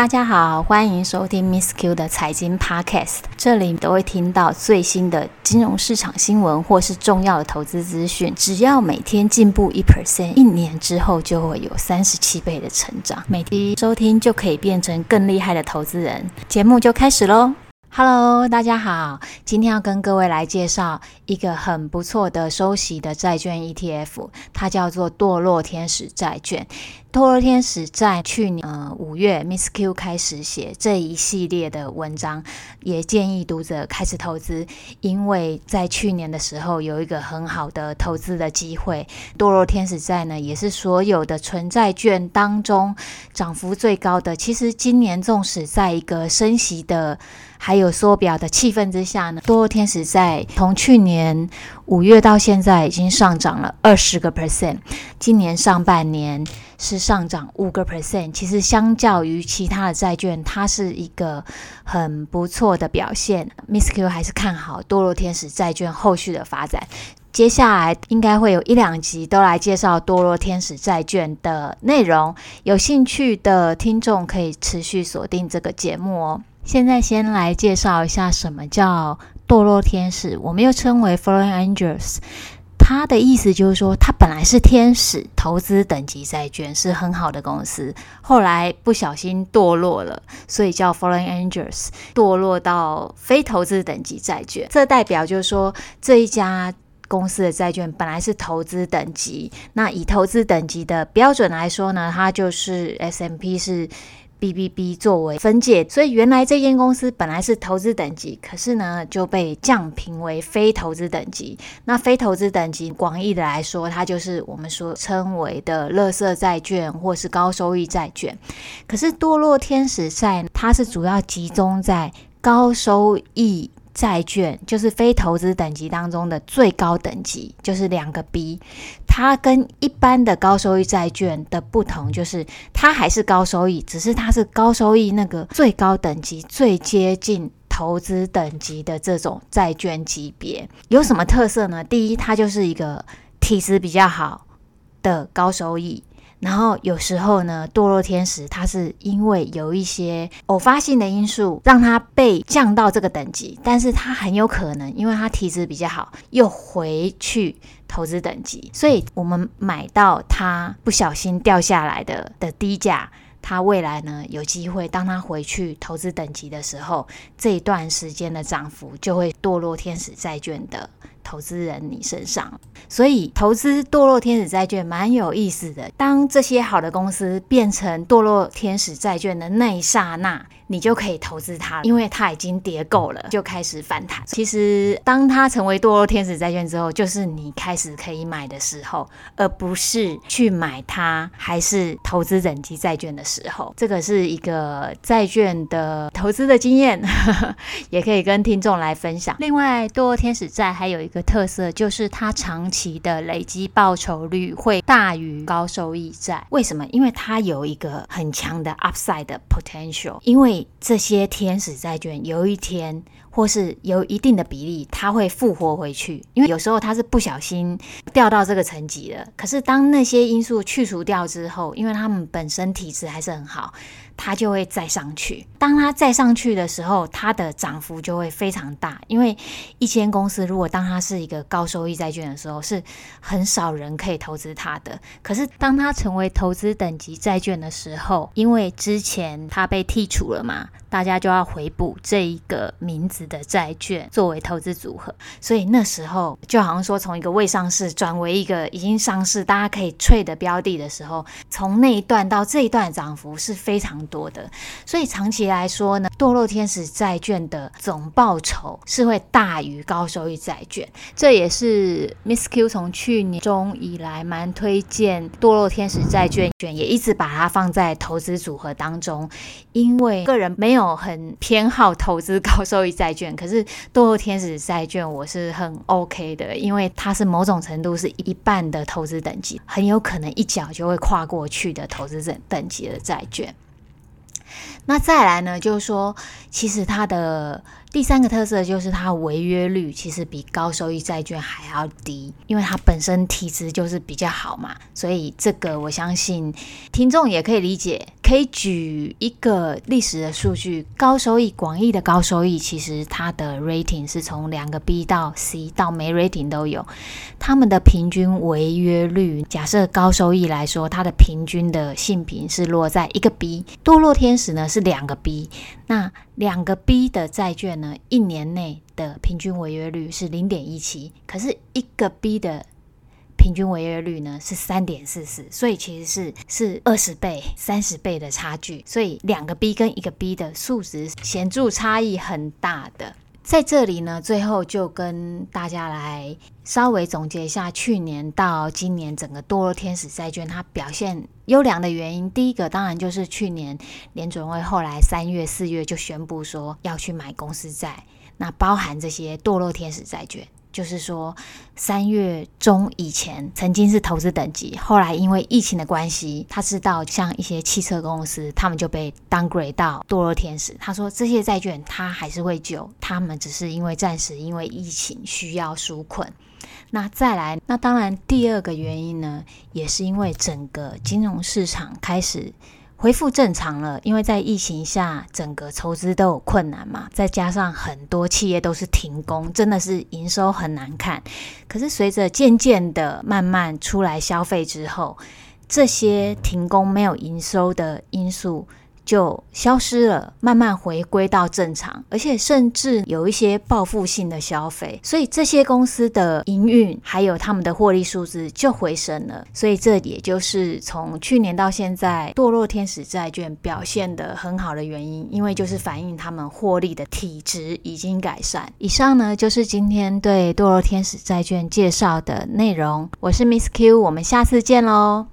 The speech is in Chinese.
大家好，欢迎收听 Miss Q 的财经 Podcast，这里都会听到最新的金融市场新闻或是重要的投资资讯。只要每天进步一 percent，一年之后就会有三十七倍的成长。每天收听就可以变成更厉害的投资人。节目就开始喽。Hello，大家好，今天要跟各位来介绍一个很不错的收息的债券 ETF，它叫做堕落天使债券。堕落天使在去年呃五月，Miss Q 开始写这一系列的文章，也建议读者开始投资，因为在去年的时候有一个很好的投资的机会。堕落天使债呢，也是所有的存债券当中涨幅最高的。其实今年纵使在一个升息的还有缩表的气氛之下呢，堕落天使债从去年五月到现在已经上涨了二十个 percent，今年上半年是上涨五个 percent。其实相较于其他的债券，它是一个很不错的表现。Miss Q 还是看好堕落天使债券后续的发展。接下来应该会有一两集都来介绍堕落天使债券的内容，有兴趣的听众可以持续锁定这个节目哦。现在先来介绍一下什么叫堕落天使，我们又称为 Fallen Angels。他的意思就是说，他本来是天使投资等级债券，是很好的公司，后来不小心堕落了，所以叫 Fallen Angels，堕落到非投资等级债券。这代表就是说，这一家公司的债券本来是投资等级，那以投资等级的标准来说呢，它就是 S M P 是。BBB 作为分界，所以原来这间公司本来是投资等级，可是呢就被降评为非投资等级。那非投资等级，广义的来说，它就是我们所称为的垃圾债券或是高收益债券。可是堕落天使债，它是主要集中在高收益。债券就是非投资等级当中的最高等级，就是两个 B。它跟一般的高收益债券的不同，就是它还是高收益，只是它是高收益那个最高等级，最接近投资等级的这种债券级别。有什么特色呢？第一，它就是一个体质比较好的高收益。然后有时候呢，堕落天使它是因为有一些偶发性的因素，让它被降到这个等级，但是它很有可能，因为它体质比较好，又回去投资等级，所以我们买到它不小心掉下来的的低价，它未来呢有机会，当它回去投资等级的时候，这一段时间的涨幅就会堕落天使债券的。投资人你身上，所以投资堕落天使债券蛮有意思的。当这些好的公司变成堕落天使债券的那一刹那，你就可以投资它，因为它已经跌够了，就开始反弹。其实，当它成为堕落天使债券之后，就是你开始可以买的时候，而不是去买它还是投资等级债券的时候。这个是一个债券的投资的经验，也可以跟听众来分享。另外，堕落天使债还有一个特色，就是它长期的累积报酬率会大于高收益债。为什么？因为它有一个很强的 upside 的 potential，因为这些天使债券有一天，或是有一定的比例，它会复活回去。因为有时候它是不小心掉到这个层级了。可是当那些因素去除掉之后，因为他们本身体质还是很好，它就会再上去。当它再上去的时候，它的涨幅就会非常大。因为一间公司如果当它是一个高收益债券的时候，是很少人可以投资它的。可是当它成为投资等级债券的时候，因为之前它被剔除了嘛，大家就要回补这一个名字的债券作为投资组合，所以那时候就好像说，从一个未上市转为一个已经上市，大家可以脆的标的的时候，从那一段到这一段涨幅是非常多的。所以长期来说呢，堕落天使债券的总报酬是会大于高收益债券。这也是 Miss Q 从去年中以来蛮推荐堕落天使债券，券也一直把它放在投资组合当中，因为个人没有很偏好投资高收益债。债券，可是堕落天使债券我是很 OK 的，因为它是某种程度是一半的投资等级，很有可能一脚就会跨过去的投资等等级的债券。那再来呢，就是说，其实它的第三个特色就是它违约率其实比高收益债券还要低，因为它本身体质就是比较好嘛，所以这个我相信听众也可以理解。可以举一个历史的数据，高收益广义的高收益，其实它的 rating 是从两个 B 到 C 到没 rating 都有，他们的平均违约率，假设高收益来说，它的平均的信评是落在一个 B，堕落天使呢是两个 B，那两个 B 的债券呢，一年内的平均违约率是零点一七，可是一个 B 的。平均违约率呢是三点四四，所以其实是是二十倍、三十倍的差距，所以两个 B 跟一个 B 的数值显著差异很大的。在这里呢，最后就跟大家来稍微总结一下去年到今年整个堕落天使债券它表现优良的原因。第一个当然就是去年联准会后来三月、四月就宣布说要去买公司债，那包含这些堕落天使债券。就是说，三月中以前曾经是投资等级，后来因为疫情的关系，他知道像一些汽车公司，他们就被 downgrade 到堕落天使。他说这些债券他还是会救，他们只是因为暂时因为疫情需要纾困。那再来，那当然第二个原因呢，也是因为整个金融市场开始。恢复正常了，因为在疫情下，整个筹资都有困难嘛，再加上很多企业都是停工，真的是营收很难看。可是随着渐渐的慢慢出来消费之后，这些停工没有营收的因素，就消失了，慢慢回归到正常，而且甚至有一些报复性的消费，所以这些公司的营运还有他们的获利数字就回升了。所以这也就是从去年到现在，堕落天使债券表现得很好的原因，因为就是反映他们获利的体质已经改善。以上呢就是今天对堕落天使债券介绍的内容，我是 Miss Q，我们下次见喽。